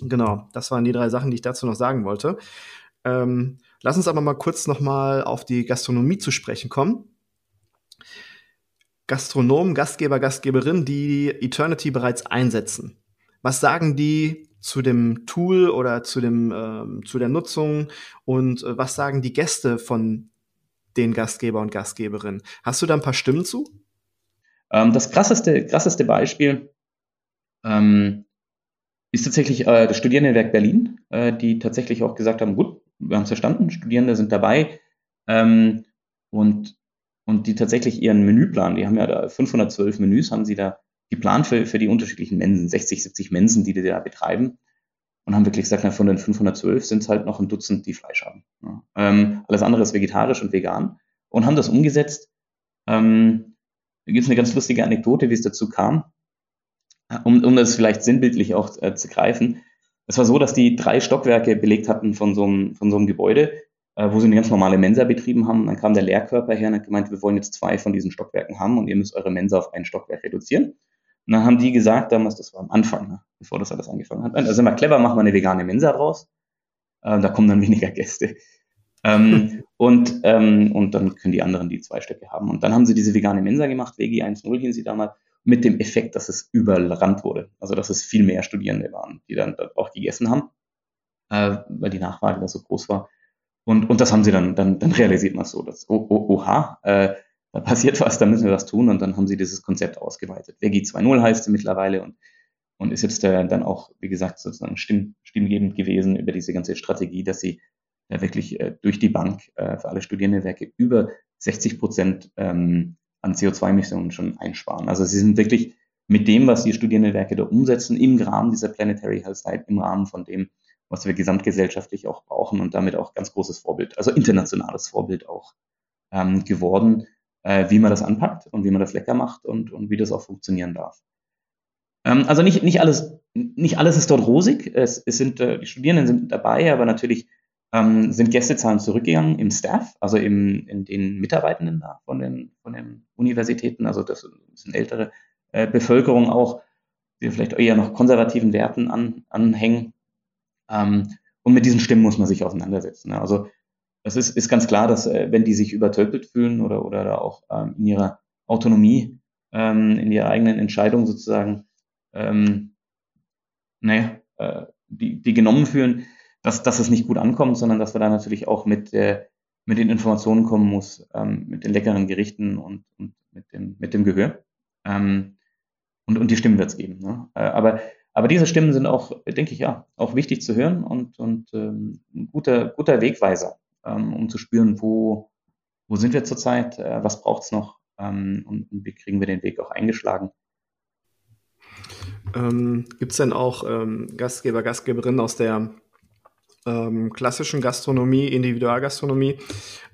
Genau, das waren die drei Sachen, die ich dazu noch sagen wollte. Ähm, lass uns aber mal kurz noch mal auf die Gastronomie zu sprechen kommen. Gastronomen, Gastgeber, Gastgeberin, die Eternity bereits einsetzen. Was sagen die zu dem Tool oder zu, dem, ähm, zu der Nutzung und äh, was sagen die Gäste von den Gastgeber und Gastgeberinnen? Hast du da ein paar Stimmen zu? Ähm, das krasseste, krasseste Beispiel ähm, ist tatsächlich äh, das Studierendenwerk Berlin, äh, die tatsächlich auch gesagt haben, gut, wir haben es verstanden, Studierende sind dabei ähm, und, und die tatsächlich ihren Menüplan, die haben ja da 512 Menüs, haben sie da geplant für, für die unterschiedlichen Mensen, 60, 70 Mensen, die die da betreiben. Und haben wirklich gesagt, na, von den 512 sind es halt noch ein Dutzend, die Fleisch haben. Ja. Ähm, alles andere ist vegetarisch und vegan. Und haben das umgesetzt. Ähm, da gibt es eine ganz lustige Anekdote, wie es dazu kam. Um, um das vielleicht sinnbildlich auch äh, zu greifen. Es war so, dass die drei Stockwerke belegt hatten von so einem, von so einem Gebäude, äh, wo sie eine ganz normale Mensa betrieben haben. Dann kam der Lehrkörper her und hat gemeint, wir wollen jetzt zwei von diesen Stockwerken haben und ihr müsst eure Mensa auf ein Stockwerk reduzieren. Und dann haben die gesagt damals, das war am Anfang, ne, bevor das alles angefangen hat, also immer clever, machen wir eine vegane Mensa draus. Äh, da kommen dann <laughs> weniger Gäste. ähm, <laughs> und, ähm, und dann können die anderen die zwei Stücke haben. Und dann haben sie diese vegane Mensa gemacht, Vegi 1.0 hieß sie damals. mit dem Effekt, dass es überrannt wurde. Also dass es viel mehr Studierende waren, die dann dort auch gegessen haben, äh, weil die Nachfrage da so groß war. Und, und das haben sie dann, dann, dann realisiert man so, dass, oh, oh, oha, äh, da passiert was, da müssen wir was tun. Und dann haben sie dieses Konzept ausgeweitet. Veggie 2.0 heißt sie mittlerweile und, und ist jetzt äh, dann auch, wie gesagt, sozusagen stimm, stimmgebend gewesen über diese ganze Strategie, dass sie äh, wirklich äh, durch die Bank äh, für alle Studierendenwerke über 60 Prozent ähm, an CO2-Emissionen schon einsparen. Also sie sind wirklich mit dem, was die Studierendenwerke da umsetzen, im Rahmen dieser Planetary Health Site, im Rahmen von dem, was wir gesamtgesellschaftlich auch brauchen und damit auch ganz großes Vorbild, also internationales Vorbild auch ähm, geworden, äh, wie man das anpackt und wie man das lecker macht und, und wie das auch funktionieren darf. Ähm, also nicht, nicht, alles, nicht alles ist dort rosig. Es, es sind, äh, die Studierenden sind dabei, aber natürlich ähm, sind Gästezahlen zurückgegangen im Staff, also im, in den Mitarbeitenden da von den, von den Universitäten, also das ist eine ältere äh, Bevölkerung auch, die vielleicht eher noch konservativen Werten an, anhängen. Ähm, und mit diesen Stimmen muss man sich auseinandersetzen. Ne? Also es ist, ist ganz klar, dass äh, wenn die sich übertölpelt fühlen oder, oder da auch ähm, in ihrer Autonomie, ähm, in ihrer eigenen Entscheidung sozusagen, ähm, naja, äh, die, die genommen fühlen, dass, dass es nicht gut ankommt, sondern dass wir da natürlich auch mit, äh, mit den Informationen kommen muss, ähm, mit den leckeren Gerichten und, und mit, dem, mit dem Gehör. Ähm, und, und die Stimmen wird es geben. Ne? Äh, aber, aber diese Stimmen sind auch, denke ich, ja, auch wichtig zu hören und, und ähm, ein guter, guter Wegweiser, um zu spüren, wo, wo sind wir zurzeit, äh, was braucht es noch ähm, und, und wie kriegen wir den Weg auch eingeschlagen. Ähm, Gibt es denn auch ähm, Gastgeber, Gastgeberinnen aus der ähm, klassischen Gastronomie, Individualgastronomie,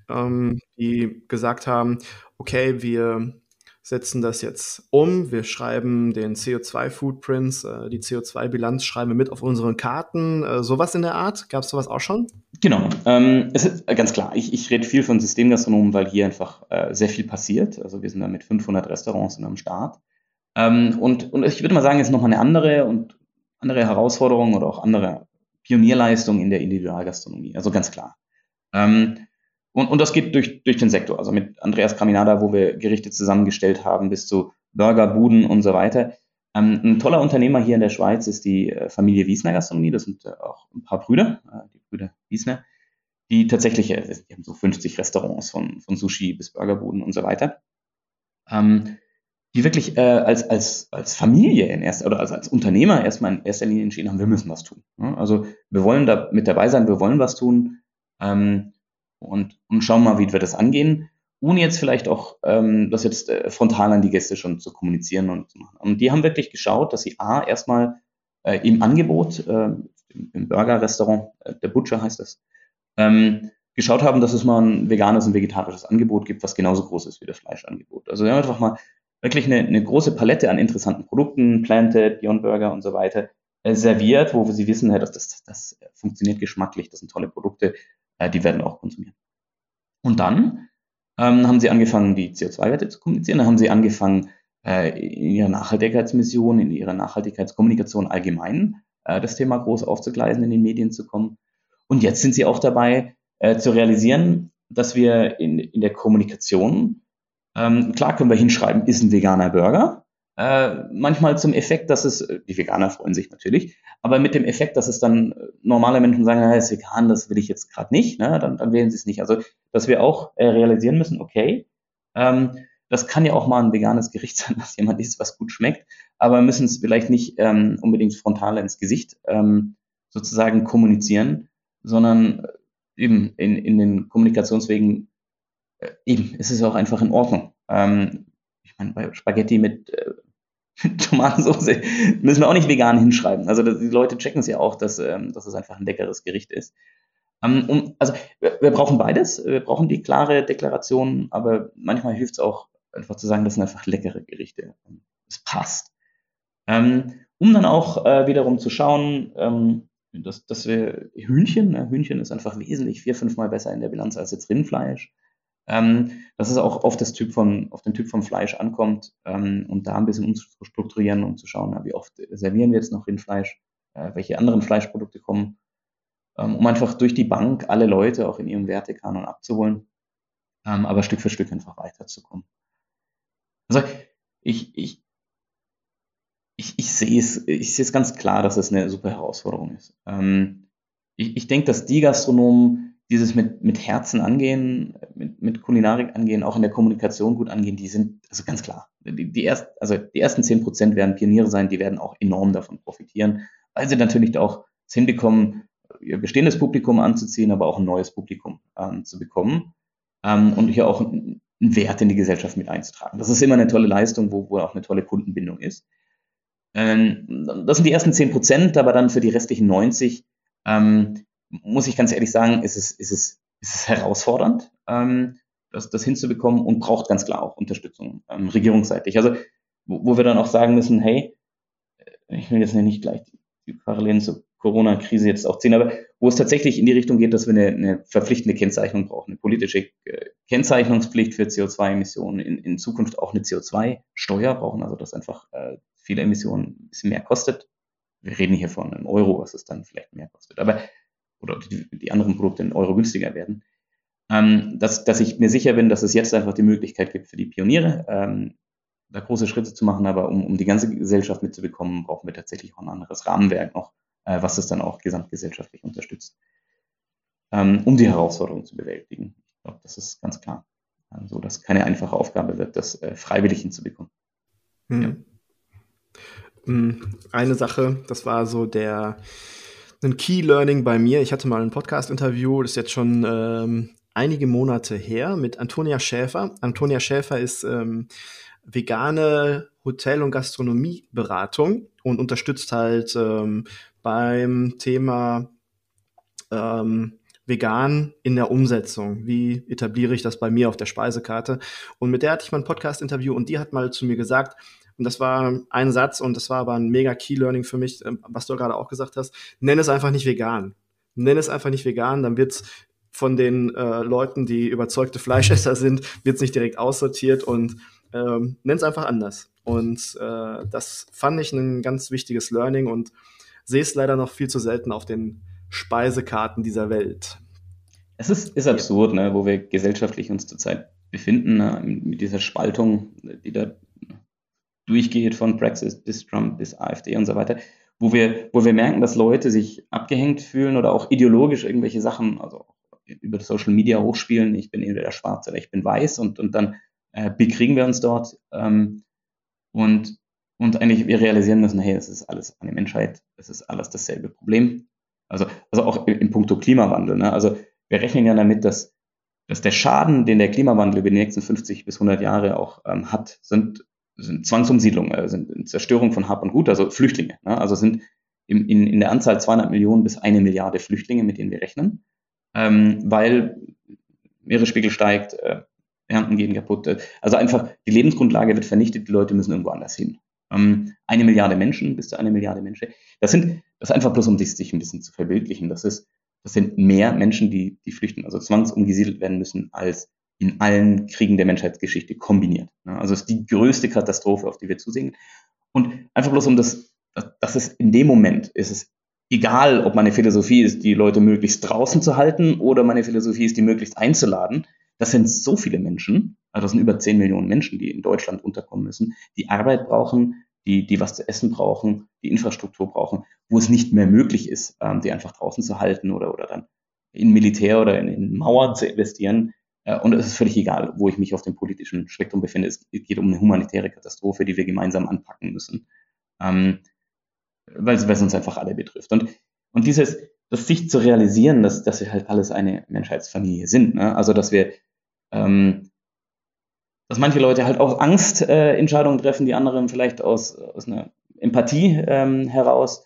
ähm, die gesagt haben, okay, wir setzen das jetzt um, wir schreiben den CO2-Footprints, äh, die CO2-Bilanz schreiben wir mit auf unseren Karten, äh, sowas in der Art. Gab es sowas auch schon? Genau, ähm, es ist äh, ganz klar, ich, ich rede viel von Systemgastronomen, weil hier einfach äh, sehr viel passiert. Also wir sind da mit 500 Restaurants am Start. Ähm, und, und ich würde mal sagen, es ist nochmal eine andere und andere Herausforderung oder auch andere Pionierleistung in der Individualgastronomie, also ganz klar. Ähm, und, und das geht durch, durch den Sektor, also mit Andreas Caminada, wo wir Gerichte zusammengestellt haben, bis zu Burger, Buden und so weiter. Ähm, ein toller Unternehmer hier in der Schweiz ist die äh, Familie Wiesner Gastronomie, das sind äh, auch ein paar Brüder, äh, die Brüder Wiesner, die tatsächlich, äh, die haben so 50 Restaurants von, von Sushi bis Burgerbuden und so weiter. Ähm, die wirklich äh, als, als, als Familie in erster oder als, als Unternehmer erstmal in erster Linie entschieden haben, wir müssen was tun. Ja, also wir wollen da mit dabei sein, wir wollen was tun ähm, und, und schauen mal, wie wir das angehen, ohne jetzt vielleicht auch ähm, das jetzt äh, frontal an die Gäste schon zu kommunizieren und zu machen. Und die haben wirklich geschaut, dass sie A, erstmal äh, im Angebot, äh, im, Burger-Restaurant, äh, der Butcher heißt das, ähm, geschaut haben, dass es mal ein veganes und vegetarisches Angebot gibt, was genauso groß ist wie das Fleischangebot. Also wir haben einfach mal wirklich eine, eine große Palette an interessanten Produkten, Planted, Beyond Burger und so weiter, äh, serviert, wo sie wissen, dass das, das funktioniert geschmacklich, das sind tolle Produkte, äh, die werden auch konsumiert. Und dann ähm, haben sie angefangen, die CO2-Werte zu kommunizieren, dann haben sie angefangen, äh, in ihrer Nachhaltigkeitsmission, in ihrer Nachhaltigkeitskommunikation allgemein äh, das Thema groß aufzugleisen, in den Medien zu kommen. Und jetzt sind sie auch dabei, äh, zu realisieren, dass wir in, in der Kommunikation ähm, klar können wir hinschreiben, ist ein veganer Burger. Äh, manchmal zum Effekt, dass es, äh, die Veganer freuen sich natürlich, aber mit dem Effekt, dass es dann äh, normale Menschen sagen, na, ist vegan, das will ich jetzt gerade nicht, ne? dann, dann wählen sie es nicht. Also, dass wir auch äh, realisieren müssen, okay, ähm, das kann ja auch mal ein veganes Gericht <laughs> sein, was jemand isst, was gut schmeckt, aber müssen es vielleicht nicht ähm, unbedingt frontal ins Gesicht ähm, sozusagen kommunizieren, sondern eben in, in den Kommunikationswegen äh, eben, es auch einfach in Ordnung. Ähm, ich meine, bei Spaghetti mit, äh, <laughs> Tomatensauce müssen wir auch nicht vegan hinschreiben. Also das, die Leute checken es ja auch, dass, ähm, dass es einfach ein leckeres Gericht ist. Ähm, um, also wir, wir, brauchen beides. Wir brauchen die klare Deklaration, aber manchmal hilft es auch einfach zu sagen, das sind einfach leckere Gerichte. Es passt. Ähm, um dann auch äh, wiederum zu schauen, ähm, dass, dass wir Hühnchen, ne? Hühnchen ist einfach wesentlich vier, fünfmal besser in der Bilanz als jetzt Rindfleisch ähm, dass es auch auf, das typ von, auf den Typ von Fleisch ankommt ähm, und da ein bisschen umzustrukturieren, um zu schauen, wie oft servieren wir jetzt noch Rindfleisch, äh, welche anderen Fleischprodukte kommen, ähm, um einfach durch die Bank alle Leute auch in ihrem Wertekanon abzuholen, ähm, aber Stück für Stück einfach weiterzukommen. Also ich, ich, ich, ich sehe es, ich sehe es ganz klar, dass es eine super Herausforderung ist. Ähm, ich, ich denke, dass die Gastronomen dieses mit, mit Herzen angehen, mit, mit Kulinarik angehen, auch in der Kommunikation gut angehen, die sind also ganz klar. Die, die, erst, also die ersten 10 Prozent werden Pioniere sein, die werden auch enorm davon profitieren, weil sie natürlich auch es hinbekommen, ihr bestehendes Publikum anzuziehen, aber auch ein neues Publikum ähm, zu bekommen ähm, und hier auch einen Wert in die Gesellschaft mit einzutragen. Das ist immer eine tolle Leistung, wo, wo auch eine tolle Kundenbindung ist. Ähm, das sind die ersten 10 Prozent, aber dann für die restlichen 90 ähm, muss ich ganz ehrlich sagen, ist es, ist es, ist es herausfordernd, ähm, das, das hinzubekommen und braucht ganz klar auch Unterstützung ähm, regierungsseitig. Also wo, wo wir dann auch sagen müssen, hey, ich will jetzt nicht gleich die, die Parallelen zur Corona-Krise jetzt auch ziehen, aber wo es tatsächlich in die Richtung geht, dass wir eine, eine verpflichtende Kennzeichnung brauchen, eine politische äh, Kennzeichnungspflicht für CO2-Emissionen, in, in Zukunft auch eine CO2-Steuer brauchen, also dass einfach äh, viele Emissionen ein bisschen mehr kostet. Wir reden hier von einem Euro, was es dann vielleicht mehr kostet, aber oder die, die anderen Produkte in Euro günstiger werden. Ähm, dass, dass ich mir sicher bin, dass es jetzt einfach die Möglichkeit gibt für die Pioniere, ähm, da große Schritte zu machen, aber um, um die ganze Gesellschaft mitzubekommen, brauchen wir tatsächlich auch ein anderes Rahmenwerk noch, äh, was es dann auch gesamtgesellschaftlich unterstützt, ähm, um die Herausforderungen zu bewältigen. Ich glaube, das ist ganz klar. So, also, dass keine einfache Aufgabe wird, das äh, freiwillig hinzubekommen. Hm. Ja. Hm, eine Sache, das war so der ein Key Learning bei mir. Ich hatte mal ein Podcast-Interview, das ist jetzt schon ähm, einige Monate her, mit Antonia Schäfer. Antonia Schäfer ist ähm, vegane Hotel- und Gastronomieberatung und unterstützt halt ähm, beim Thema ähm, vegan in der Umsetzung. Wie etabliere ich das bei mir auf der Speisekarte? Und mit der hatte ich mal ein Podcast-Interview und die hat mal zu mir gesagt, und das war ein Satz und das war aber ein mega Key Learning für mich, ähm, was du gerade auch gesagt hast. Nenn es einfach nicht vegan. Nenn es einfach nicht vegan, dann wird's von den äh, Leuten, die überzeugte Fleischesser sind, wird's nicht direkt aussortiert und ähm, nenn es einfach anders. Und äh, das fand ich ein ganz wichtiges Learning und sehe es leider noch viel zu selten auf den Speisekarten dieser Welt. Es ist, ist absurd, ne, wo wir gesellschaftlich uns zurzeit befinden, ne, mit dieser Spaltung, die da durchgeht von Brexit bis Trump bis AfD und so weiter, wo wir, wo wir merken, dass Leute sich abgehängt fühlen oder auch ideologisch irgendwelche Sachen, also über Social Media hochspielen, ich bin entweder schwarz oder ich bin weiß und, und dann äh, bekriegen wir uns dort ähm, und, und eigentlich wir realisieren müssen, hey, es ist alles eine Menschheit, es ist alles dasselbe Problem. Also, also auch in, in puncto Klimawandel. Ne? Also wir rechnen ja damit, dass, dass der Schaden, den der Klimawandel über die nächsten 50 bis 100 Jahre auch ähm, hat, sind sind Zwangsumsiedlungen, äh, sind Zerstörung von Hab und Gut, also Flüchtlinge. Ne? Also sind im, in, in der Anzahl 200 Millionen bis eine Milliarde Flüchtlinge, mit denen wir rechnen, ähm, weil Meeresspiegel steigt, äh, Ernten gehen kaputt. Äh, also einfach die Lebensgrundlage wird vernichtet, die Leute müssen irgendwo anders hin. Ähm, eine Milliarde Menschen, bis zu eine Milliarde Menschen. Das sind, das ist einfach bloß, um sich, sich ein bisschen zu verbildlichen. Das ist, das sind mehr Menschen, die, die flüchten, also zwangsumgesiedelt werden müssen, als in allen Kriegen der Menschheitsgeschichte kombiniert. Also es ist die größte Katastrophe, auf die wir zusehen. Und einfach bloß um das, dass es in dem Moment ist es egal, ob meine Philosophie ist, die Leute möglichst draußen zu halten oder meine Philosophie ist, die möglichst einzuladen. Das sind so viele Menschen, also das sind über 10 Millionen Menschen, die in Deutschland unterkommen müssen, die Arbeit brauchen, die, die was zu essen brauchen, die Infrastruktur brauchen, wo es nicht mehr möglich ist, ähm, die einfach draußen zu halten oder, oder dann in Militär oder in, in Mauern zu investieren, und es ist völlig egal, wo ich mich auf dem politischen Spektrum befinde. Es geht um eine humanitäre Katastrophe, die wir gemeinsam anpacken müssen, ähm, weil, es uns einfach alle betrifft. Und, und dieses, das sich zu realisieren, dass, dass wir halt alles eine Menschheitsfamilie sind. Ne? Also, dass wir, ähm, dass manche Leute halt aus Angst äh, Entscheidungen treffen, die anderen vielleicht aus, aus einer Empathie ähm, heraus.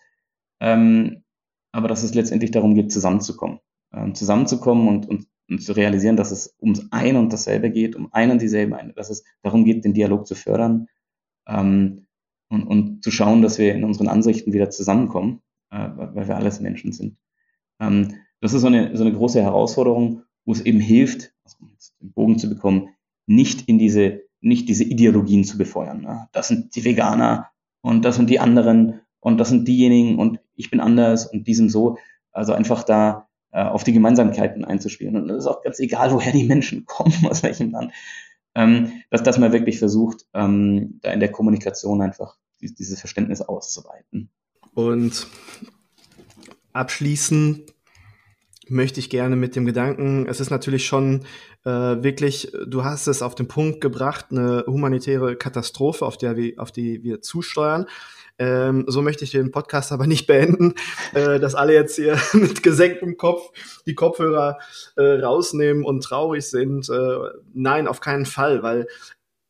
Ähm, aber dass es letztendlich darum geht, zusammenzukommen. Ähm, zusammenzukommen und, und und zu realisieren, dass es ums ein und dasselbe geht, um ein und dieselbe, dass es darum geht, den Dialog zu fördern ähm, und, und zu schauen, dass wir in unseren Ansichten wieder zusammenkommen, äh, weil wir alles Menschen sind. Ähm, das ist so eine, so eine große Herausforderung, wo es eben hilft, also den Bogen zu bekommen, nicht in diese, nicht diese Ideologien zu befeuern. Ne? Das sind die Veganer und das sind die anderen und das sind diejenigen und ich bin anders und die sind so. Also einfach da äh, auf die Gemeinsamkeiten einzuspielen. Und es ist auch ganz egal, woher die Menschen kommen, <laughs> aus welchem Land. Ähm, dass, dass man wirklich versucht, ähm, da in der Kommunikation einfach dieses Verständnis auszuweiten. Und abschließend möchte ich gerne mit dem Gedanken, es ist natürlich schon äh, wirklich, du hast es auf den Punkt gebracht, eine humanitäre Katastrophe, auf, der wir, auf die wir zusteuern. Ähm, so möchte ich den Podcast aber nicht beenden, äh, dass alle jetzt hier <laughs> mit gesenktem Kopf die Kopfhörer äh, rausnehmen und traurig sind. Äh, nein, auf keinen Fall, weil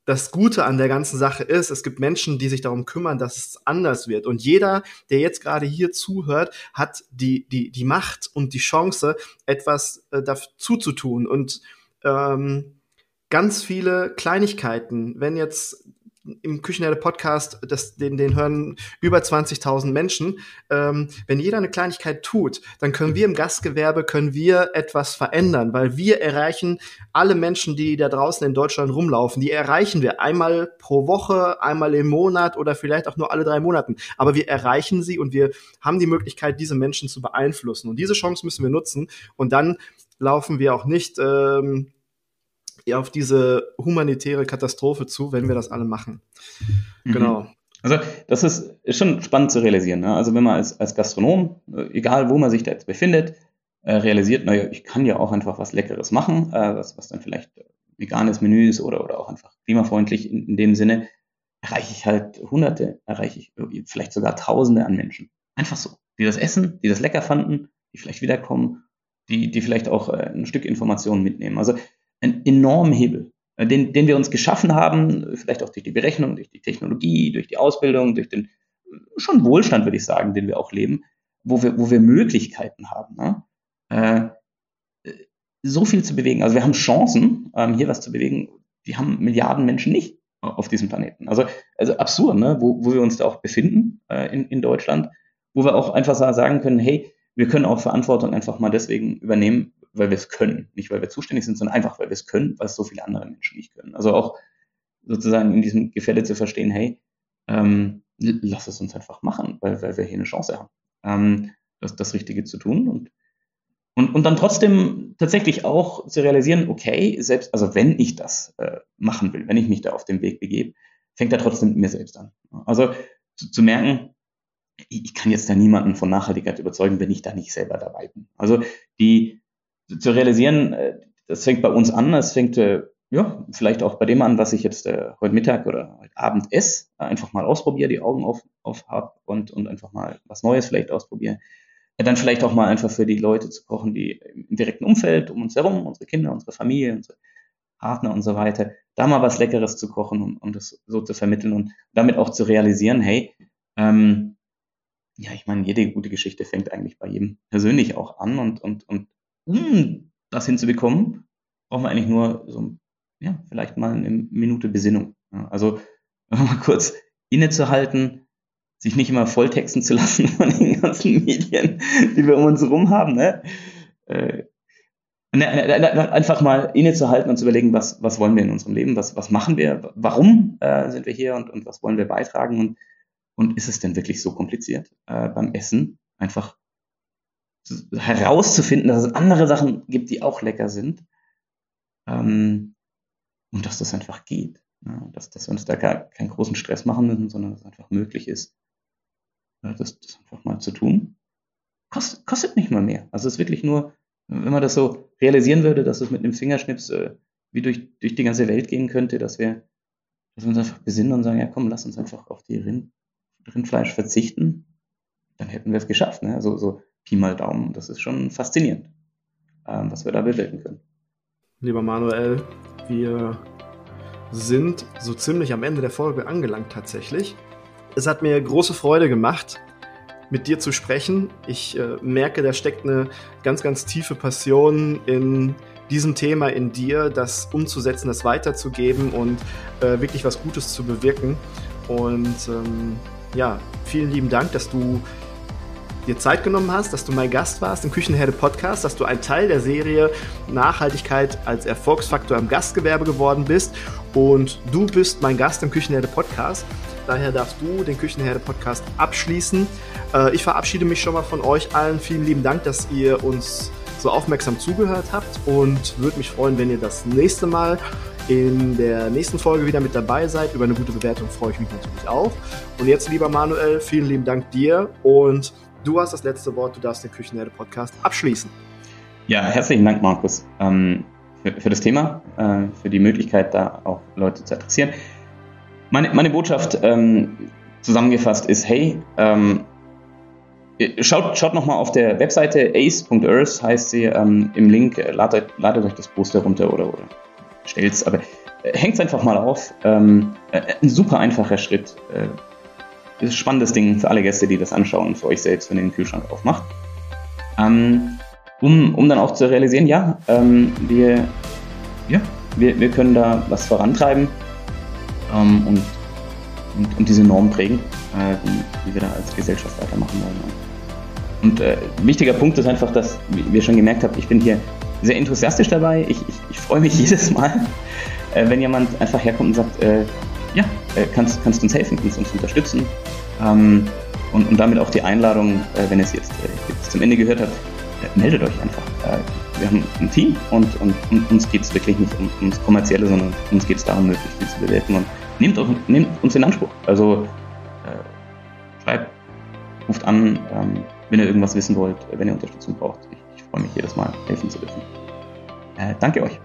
das Gute an der ganzen Sache ist, es gibt Menschen, die sich darum kümmern, dass es anders wird. Und jeder, der jetzt gerade hier zuhört, hat die, die, die Macht und die Chance, etwas äh, dazu zu tun. Und ähm, ganz viele Kleinigkeiten, wenn jetzt im Küchenherde Podcast, das, den, den hören über 20.000 Menschen. Ähm, wenn jeder eine Kleinigkeit tut, dann können wir im Gastgewerbe, können wir etwas verändern, weil wir erreichen alle Menschen, die da draußen in Deutschland rumlaufen, die erreichen wir einmal pro Woche, einmal im Monat oder vielleicht auch nur alle drei Monaten. Aber wir erreichen sie und wir haben die Möglichkeit, diese Menschen zu beeinflussen. Und diese Chance müssen wir nutzen. Und dann laufen wir auch nicht ähm, auf diese humanitäre Katastrophe zu, wenn wir das alle machen. Mhm. Genau. Also das ist, ist schon spannend zu realisieren. Ne? Also wenn man als, als Gastronom, äh, egal wo man sich da jetzt befindet, äh, realisiert, naja, ich kann ja auch einfach was Leckeres machen, äh, was, was dann vielleicht veganes Menü ist oder, oder auch einfach klimafreundlich in, in dem Sinne, erreiche ich halt Hunderte, erreiche ich vielleicht sogar Tausende an Menschen. Einfach so. Die das essen, die das lecker fanden, die vielleicht wiederkommen, die, die vielleicht auch äh, ein Stück Informationen mitnehmen. Also einen enormen Hebel, äh, den, den wir uns geschaffen haben, vielleicht auch durch die Berechnung, durch die Technologie, durch die Ausbildung, durch den schon Wohlstand, würde ich sagen, den wir auch leben, wo wir, wo wir Möglichkeiten haben. Ne? Äh, so viel zu bewegen. Also wir haben Chancen, ähm, hier was zu bewegen. Die haben Milliarden Menschen nicht auf diesem Planeten. Also, also absurd, ne? wo, wo wir uns da auch befinden äh, in, in Deutschland, wo wir auch einfach sagen können, hey, wir können auch Verantwortung einfach mal deswegen übernehmen, weil wir es können. Nicht, weil wir zuständig sind, sondern einfach, weil wir es können, was so viele andere Menschen nicht können. Also auch sozusagen in diesem Gefälle zu verstehen, hey, ähm, lass es uns einfach machen, weil, weil wir hier eine Chance haben, ähm, das, das Richtige zu tun und, und, und dann trotzdem tatsächlich auch zu realisieren, okay, selbst, also wenn ich das äh, machen will, wenn ich mich da auf den Weg begebe, fängt er trotzdem mit mir selbst an. Also zu, zu merken, ich kann jetzt da niemanden von Nachhaltigkeit überzeugen, wenn ich da nicht selber dabei bin. Also die, zu realisieren, äh, das fängt bei uns an, es fängt äh, ja vielleicht auch bei dem an, was ich jetzt äh, heute Mittag oder heute Abend esse, einfach mal ausprobiere, die Augen auf, auf hab und, und einfach mal was Neues vielleicht ausprobiere. Dann vielleicht auch mal einfach für die Leute zu kochen, die im direkten Umfeld um uns herum, unsere Kinder, unsere Familie, unsere Partner und so weiter, da mal was Leckeres zu kochen und, und das so zu vermitteln und damit auch zu realisieren, hey, ähm, ja, ich meine, jede gute Geschichte fängt eigentlich bei jedem persönlich auch an und, und, und um das hinzubekommen, brauchen wir eigentlich nur so, ja, vielleicht mal eine Minute Besinnung. Also <laughs> mal kurz innezuhalten, sich nicht immer volltexten zu lassen <laughs> von den ganzen Medien, die wir um uns herum haben. Ne? Äh, einfach mal innezuhalten und zu überlegen, was, was wollen wir in unserem Leben, was, was machen wir, warum äh, sind wir hier und, und was wollen wir beitragen und, und ist es denn wirklich so kompliziert äh, beim Essen? Einfach herauszufinden, dass es andere Sachen gibt, die auch lecker sind. Ähm, und dass das einfach geht. Ja, dass, dass wir uns da gar, keinen großen Stress machen müssen, sondern dass es einfach möglich ist, ja, das, das, einfach mal zu tun. Kost, kostet nicht mal mehr. Also es ist wirklich nur, wenn man das so realisieren würde, dass es mit einem Fingerschnips äh, wie durch, durch die ganze Welt gehen könnte, dass wir, dass wir uns einfach besinnen und sagen, ja komm, lass uns einfach auf die Rind, Rindfleisch verzichten, dann hätten wir es geschafft. Ne? Also so Pi mal Daumen. Das ist schon faszinierend, ähm, was wir da bewirken können. Lieber Manuel, wir sind so ziemlich am Ende der Folge angelangt tatsächlich. Es hat mir große Freude gemacht, mit dir zu sprechen. Ich äh, merke, da steckt eine ganz, ganz tiefe Passion in diesem Thema in dir, das umzusetzen, das weiterzugeben und äh, wirklich was Gutes zu bewirken. Und ähm, ja, vielen lieben Dank, dass du dir Zeit genommen hast, dass du mein Gast warst im Küchenherde Podcast, dass du ein Teil der Serie Nachhaltigkeit als Erfolgsfaktor im Gastgewerbe geworden bist und du bist mein Gast im Küchenherde Podcast. Daher darfst du den Küchenherde Podcast abschließen. Äh, ich verabschiede mich schon mal von euch allen. Vielen lieben Dank, dass ihr uns so aufmerksam zugehört habt und würde mich freuen, wenn ihr das nächste Mal in der nächsten Folge wieder mit dabei seid. Über eine gute Bewertung freue ich mich natürlich auch. Und jetzt, lieber Manuel, vielen lieben Dank dir und du hast das letzte Wort. Du darfst den Küchenherde-Podcast abschließen. Ja, herzlichen Dank, Markus, ähm, für, für, das Thema, äh, für die Möglichkeit, da auch Leute zu adressieren. Meine, meine Botschaft ähm, zusammengefasst ist, hey, ähm, Schaut, schaut nochmal auf der Webseite ace.earth, heißt sie, ähm, im Link, äh, ladet, ladet euch das Poster runter oder, oder stellt's, aber äh, hängt einfach mal auf. Ähm, äh, ein super einfacher Schritt. Äh, ist ein spannendes Ding für alle Gäste, die das anschauen für euch selbst, wenn ihr den Kühlschrank aufmacht. Ähm, um, um dann auch zu realisieren, ja, ähm, wir, ja wir, wir können da was vorantreiben ähm, und, und, und, diese Norm prägen, äh, wie wir da als Gesellschaft weitermachen wollen. Und äh, wichtiger Punkt ist einfach, dass, wie ihr schon gemerkt habt, ich bin hier sehr enthusiastisch dabei. Ich, ich, ich freue mich <laughs> jedes Mal, äh, wenn jemand einfach herkommt und sagt, äh, ja, äh, kannst, kannst uns helfen, kannst uns unterstützen. Ähm, und, und damit auch die Einladung, äh, wenn ihr es jetzt, äh, jetzt zum Ende gehört habt, meldet euch einfach. wir haben ein Team und, und, und uns geht es wirklich nicht um, ums Kommerzielle, sondern uns geht es darum, möglichst viel zu bewirken. Und nehmt, auch, nehmt uns in Anspruch. Also schreibt, ruft an. Ähm, wenn ihr irgendwas wissen wollt, wenn ihr Unterstützung braucht. Ich, ich freue mich jedes Mal, helfen zu dürfen. Äh, danke euch.